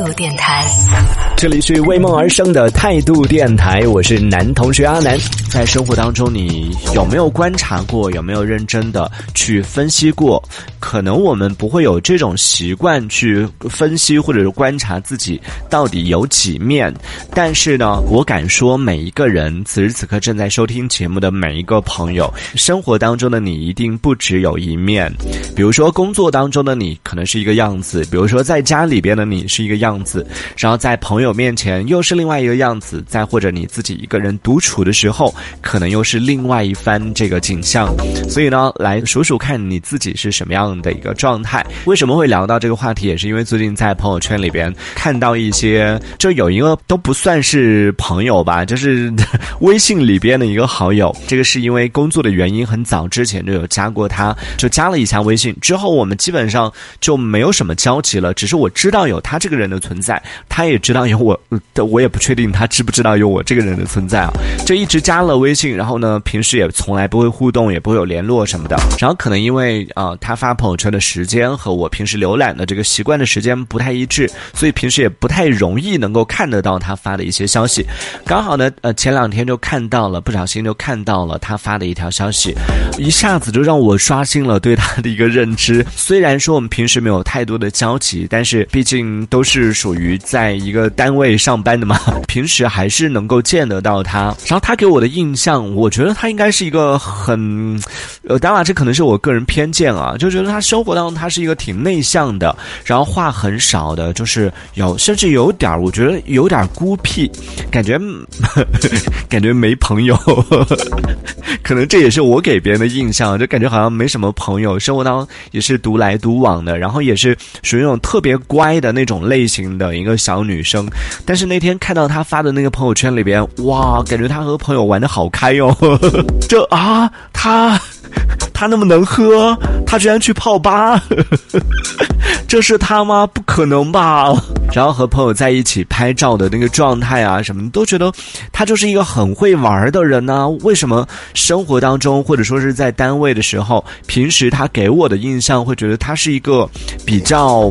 度电台。这里是为梦而生的态度电台，我是男同学阿南。在生活当中，你有没有观察过？有没有认真的去分析过？可能我们不会有这种习惯去分析或者是观察自己到底有几面，但是呢，我敢说，每一个人此时此刻正在收听节目的每一个朋友，生活当中的你一定不只有一面。比如说，工作当中的你可能是一个样子；，比如说，在家里边的你是一个样样子，然后在朋友面前又是另外一个样子；，再或者你自己一个人独处的时候，可能又是另外一番这个景象。所以呢，来数数看你自己是什么样。的一个状态，为什么会聊到这个话题？也是因为最近在朋友圈里边看到一些，就有一个都不算是朋友吧，就是微信里边的一个好友。这个是因为工作的原因，很早之前就有加过他，就加了一下微信。之后我们基本上就没有什么交集了，只是我知道有他这个人的存在，他也知道有我，我也不确定他知不知道有我这个人的存在啊。就一直加了微信，然后呢，平时也从来不会互动，也不会有联络什么的。然后可能因为啊，他发。朋友圈的时间和我平时浏览的这个习惯的时间不太一致，所以平时也不太容易能够看得到他发的一些消息。刚好呢，呃，前两天就看到了，不小心就看到了他发的一条消息，一下子就让我刷新了对他的一个认知。虽然说我们平时没有太多的交集，但是毕竟都是属于在一个单位上班的嘛，平时还是能够见得到他。然后他给我的印象，我觉得他应该是一个很，呃，当然这可能是我个人偏见啊，就觉得。他生活当中，他是一个挺内向的，然后话很少的，就是有甚至有点儿，我觉得有点孤僻，感觉 感觉没朋友，可能这也是我给别人的印象，就感觉好像没什么朋友，生活当中也是独来独往的，然后也是属于那种特别乖的那种类型的一个小女生。但是那天看到她发的那个朋友圈里边，哇，感觉她和朋友玩的好开哟，这啊，她。他那么能喝，他居然去泡吧？这是他吗？不可能吧！然后和朋友在一起拍照的那个状态啊，什么都觉得他就是一个很会玩的人呢。为什么生活当中或者说是在单位的时候，平时他给我的印象会觉得他是一个比较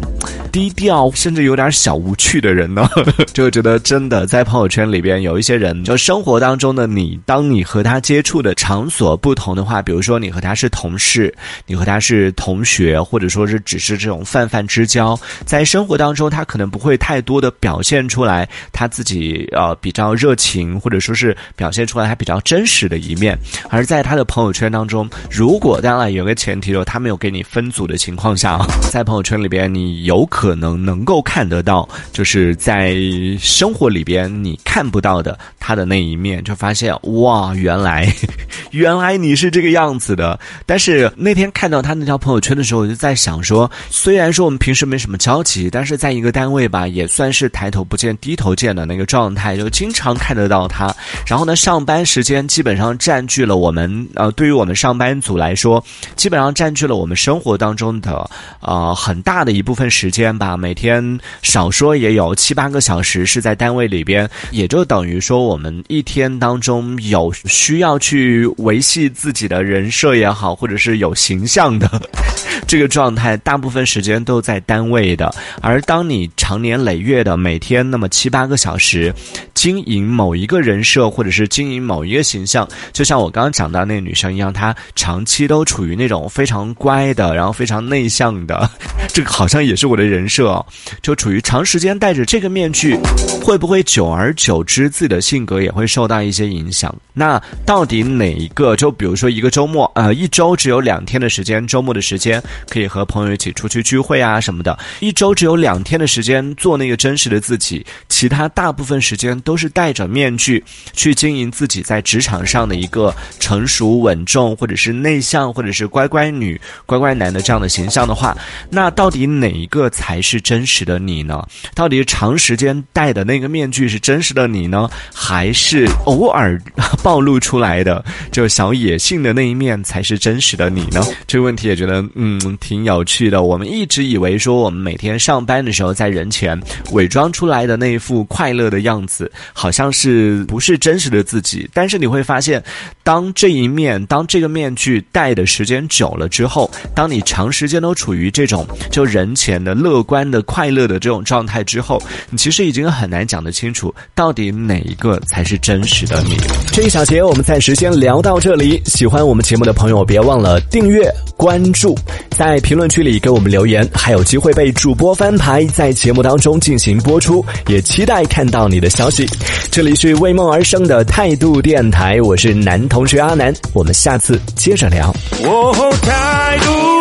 低调，甚至有点小无趣的人呢？就觉得真的在朋友圈里边有一些人，就生活当中的你，当你和他接触的场所不同的话，比如说你和他是同事，你和他是同学，或者说是只是这种泛泛之交，在生活当中他可能不会。会太多的表现出来他自己呃比较热情，或者说是表现出来他比较真实的一面。而在他的朋友圈当中，如果当然有个前提，就他没有给你分组的情况下，在朋友圈里边，你有可能能够看得到，就是在生活里边你看不到的他的那一面，就发现哇，原来 原来你是这个样子的。但是那天看到他那条朋友圈的时候，我就在想说，虽然说我们平时没什么交集，但是在一个单位吧。啊，也算是抬头不见低头见的那个状态，就经常看得到他。然后呢，上班时间基本上占据了我们呃，对于我们上班族来说，基本上占据了我们生活当中的呃很大的一部分时间吧。每天少说也有七八个小时是在单位里边，也就等于说我们一天当中有需要去维系自己的人设也好，或者是有形象的 这个状态，大部分时间都在单位的。而当你常年年累月的每天那么七八个小时，经营某一个人设或者是经营某一个形象，就像我刚刚讲到那个女生一样，她长期都处于那种非常乖的，然后非常内向的，这个好像也是我的人设，哦就处于长时间戴着这个面具，会不会久而久之自己的性格也会受到一些影响？那到底哪一个？就比如说一个周末，呃，一周只有两天的时间，周末的时间可以和朋友一起出去聚会啊什么的，一周只有两天的时间。做那个真实的自己，其他大部分时间都是戴着面具去经营自己在职场上的一个成熟稳重，或者是内向，或者是乖乖女、乖乖男的这样的形象的话，那到底哪一个才是真实的你呢？到底长时间戴的那个面具是真实的你呢，还是偶尔暴露出来的就小野性的那一面才是真实的你呢？这个问题也觉得嗯挺有趣的。我们一直以为说我们每天上班的时候在人前伪装出来的那一副快乐的样子，好像是不是真实的自己？但是你会发现，当这一面当这个面具戴的时间久了之后，当你长时间都处于这种就人前的乐观的快乐的这种状态之后，你其实已经很难讲得清楚到底哪一个才是真实的你。这一小节我们暂时先聊到这里。喜欢我们节目的朋友，别忘了订阅、关注，在评论区里给我们留言，还有机会被主播翻牌，在节目当中进行播出。也期待看到你的消息。这里是为梦而生的态度电台，我是男同学阿南，我们下次接着聊。哦，态度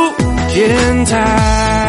电台。